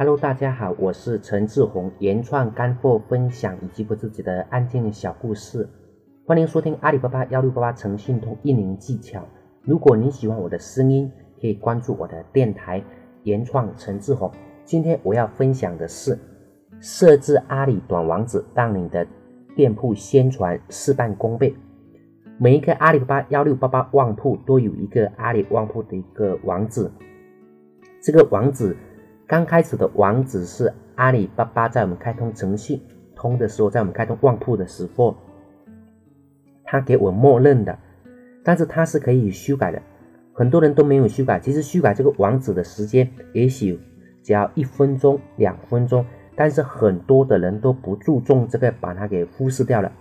Hello，大家好，我是陈志宏，原创干货分享以及我自己的案件小故事，欢迎收听阿里巴巴幺六八八诚信通运营技巧。如果你喜欢我的声音，可以关注我的电台原创陈志宏。今天我要分享的是设置阿里短网址，让你的店铺宣传事半功倍。每一个阿里巴巴幺六八八旺铺都有一个阿里旺铺的一个网址，这个网址刚开始的网址是阿里巴巴在我们开通诚信通的时候，在我们开通旺铺的时候，他给我默认的，但是它是可以修改的，很多人都没有修改。其实修改这个网址的时间也许只要一分钟、两分钟，但是很多的人都不注重这个，把它给忽视掉了。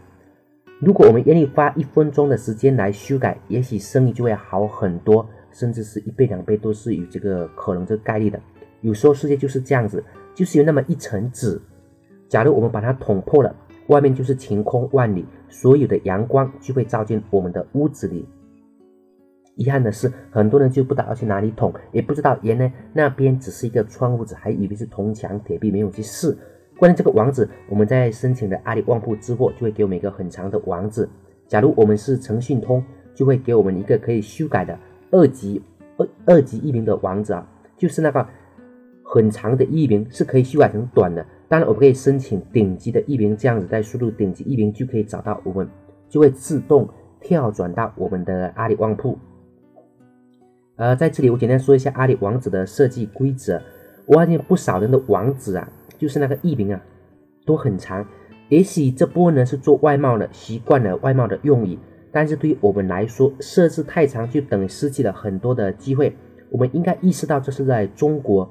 如果我们愿意花一分钟的时间来修改，也许生意就会好很多，甚至是一倍两倍都是有这个可能这个概率的。有时候世界就是这样子，就是有那么一层纸，假如我们把它捅破了，外面就是晴空万里，所有的阳光就会照进我们的屋子里。遗憾的是，很多人就不知道要去哪里捅，也不知道原来那边只是一个窗户纸，还以为是铜墙铁壁，没有去试。关于这个网址，我们在申请的阿里旺铺之后，就会给我们一个很长的网址。假如我们是诚信通，就会给我们一个可以修改的二级二二级域名的网址啊，就是那个很长的域名是可以修改成短的。当然，我们可以申请顶级的域名，这样子再输入顶级域名就可以找到我们，就会自动跳转到我们的阿里旺铺。呃，在这里我简单说一下阿里网址的设计规则。我发现不少人的网址啊。就是那个译名啊，都很长。也许这波呢是做外贸的，习惯了外贸的用语，但是对于我们来说，设置太长就等于失去了很多的机会。我们应该意识到这是在中国，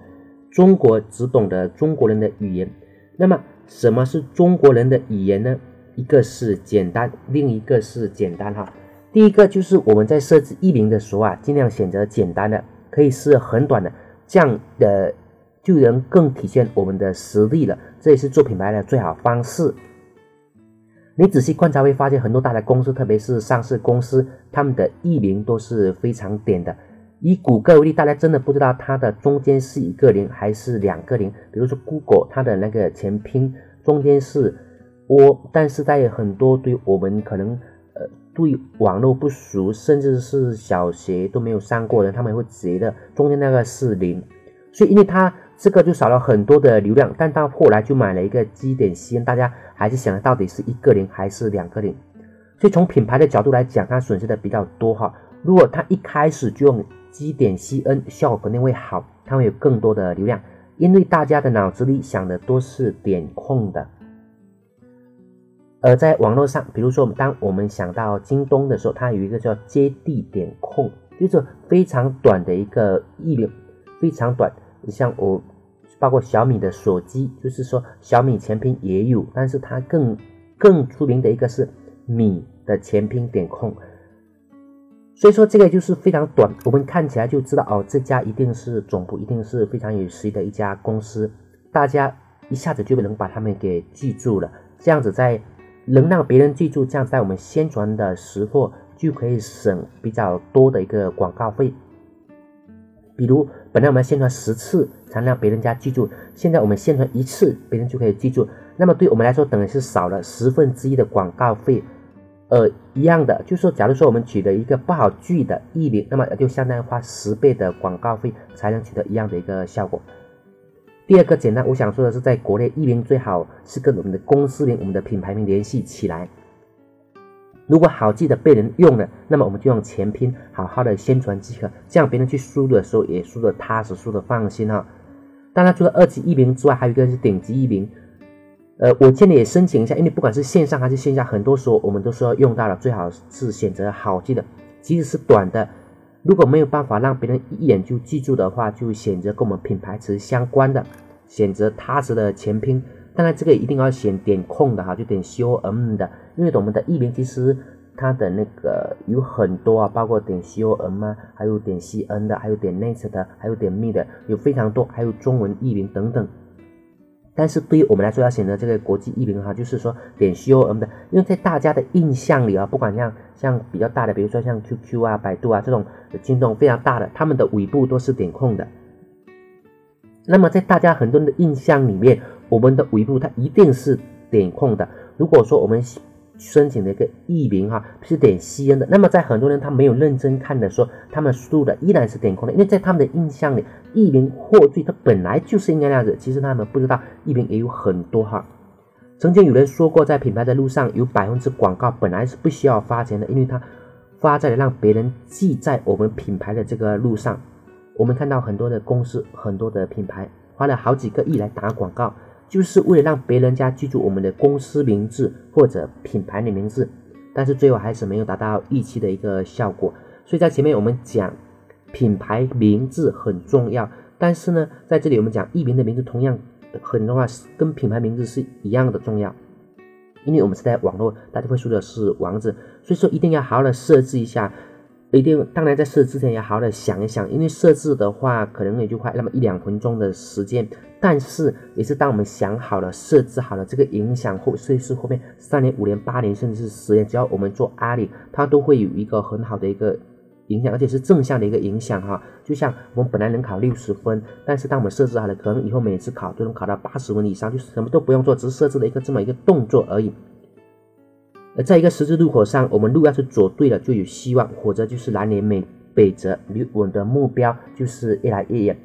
中国只懂得中国人的语言。那么什么是中国人的语言呢？一个是简单，另一个是简单哈。第一个就是我们在设置译名的时候啊，尽量选择简单的，可以是很短的，这样的。就能更体现我们的实力了，这也是做品牌的最好方式。你仔细观察会发现，很多大的公司，特别是上市公司，他们的译名都是非常点的。以谷歌为例，大家真的不知道它的中间是一个零还是两个零。比如说 Google，它的那个前拼中间是 O，但是在很多对我们可能呃对网络不熟，甚至是小学都没有上过的，他们会觉得中间那个是零。所以因为它。这个就少了很多的流量，但到后来就买了一个基点 C N，大家还是想到底是一个零还是两个零，所以从品牌的角度来讲，它损失的比较多哈。如果它一开始就用基点 C N，效果肯定会好，它会有更多的流量，因为大家的脑子里想的都是点控的。而在网络上，比如说当我们想到京东的时候，它有一个叫接地点控，就是非常短的一个译名，非常短。像我，包括小米的手机，就是说小米全拼也有，但是它更更出名的一个是米的全拼点控，所以说这个就是非常短，我们看起来就知道哦，这家一定是总部，一定是非常有实力的一家公司，大家一下子就能把他们给记住了，这样子在能让别人记住，这样在我们宣传的时候就可以省比较多的一个广告费。比如，本来我们宣传十次才能让别人家记住，现在我们宣传一次，别人就可以记住。那么对我们来说，等于是少了十分之一的广告费。呃，一样的，就是，假如说我们取得一个不好记的译名，那么就相当于花十倍的广告费才能取得一样的一个效果。第二个简单，我想说的是，在国内译名最好是跟我们的公司名、我们的品牌名联系起来。如果好记的被人用了，那么我们就用全拼好好的宣传即可，这样别人去输入的时候也输的踏实，输的放心哈。当然，除了二级译名之外，还有一个是顶级译名。呃，我建议也申请一下，因为不管是线上还是线下，很多时候我们都说要用到的，最好是选择好记的，即使是短的，如果没有办法让别人一眼就记住的话，就选择跟我们品牌词相关的，选择踏实的全拼。当然，这个一定要选点空的哈，就点 com 的，因为我们的译名其实它的那个有很多啊，包括点 com 啊，还有点 cn 的，还有点 net 的，还有点 me 的，有非常多，还有中文译名等等。但是对于我们来说，要选择这个国际译名哈，就是说点 com 的，因为在大家的印象里啊，不管像像比较大的，比如说像 QQ 啊、百度啊这种京东非常大的，他们的尾部都是点控的。那么在大家很多人的印象里面，我们的尾部它一定是点控的。如果说我们申请的一个译名哈是点 cn 的，那么在很多人他没有认真看的时候，他们输入的依然是点空的，因为在他们的印象里，译名获罪它本来就是应该那样子。其实他们不知道译名也有很多哈。曾经有人说过，在品牌的路上有百分之广告本来是不需要花钱的，因为它发在了让别人记在我们品牌的这个路上。我们看到很多的公司、很多的品牌花了好几个亿来打广告，就是为了让别人家记住我们的公司名字或者品牌的名字，但是最后还是没有达到预期的一个效果。所以在前面我们讲品牌名字很重要，但是呢，在这里我们讲艺名的名字同样很重要，跟品牌名字是一样的重要，因为我们是在网络，大家会说的是王字，所以说一定要好好的设置一下。一定，当然在设置之前要好好的想一想，因为设置的话可能也就花那么一两分钟的时间，但是也是当我们想好了、设置好了这个影响后，设计师后面三年、五年、八年，甚至是十年，只要我们做阿里，它都会有一个很好的一个影响，而且是正向的一个影响哈。就像我们本来能考六十分，但是当我们设置好了，可能以后每次考都能考到八十分以上，就什么都不用做，只是设置了一个这么一个动作而已。而在一个十字路口上，我们路要是走对了，就有希望；否则就是南辕北北辙。离我们的目标就是越来越远。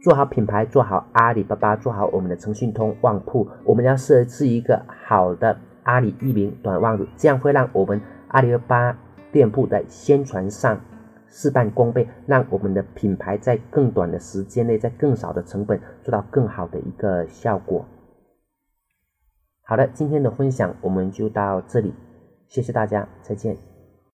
做好品牌，做好阿里巴巴，做好我们的腾讯通旺铺。我们要设置一个好的阿里域名短旺，这样会让我们阿里巴巴店铺在宣传上事半功倍，让我们的品牌在更短的时间内，在更少的成本做到更好的一个效果。好的，今天的分享我们就到这里，谢谢大家，再见。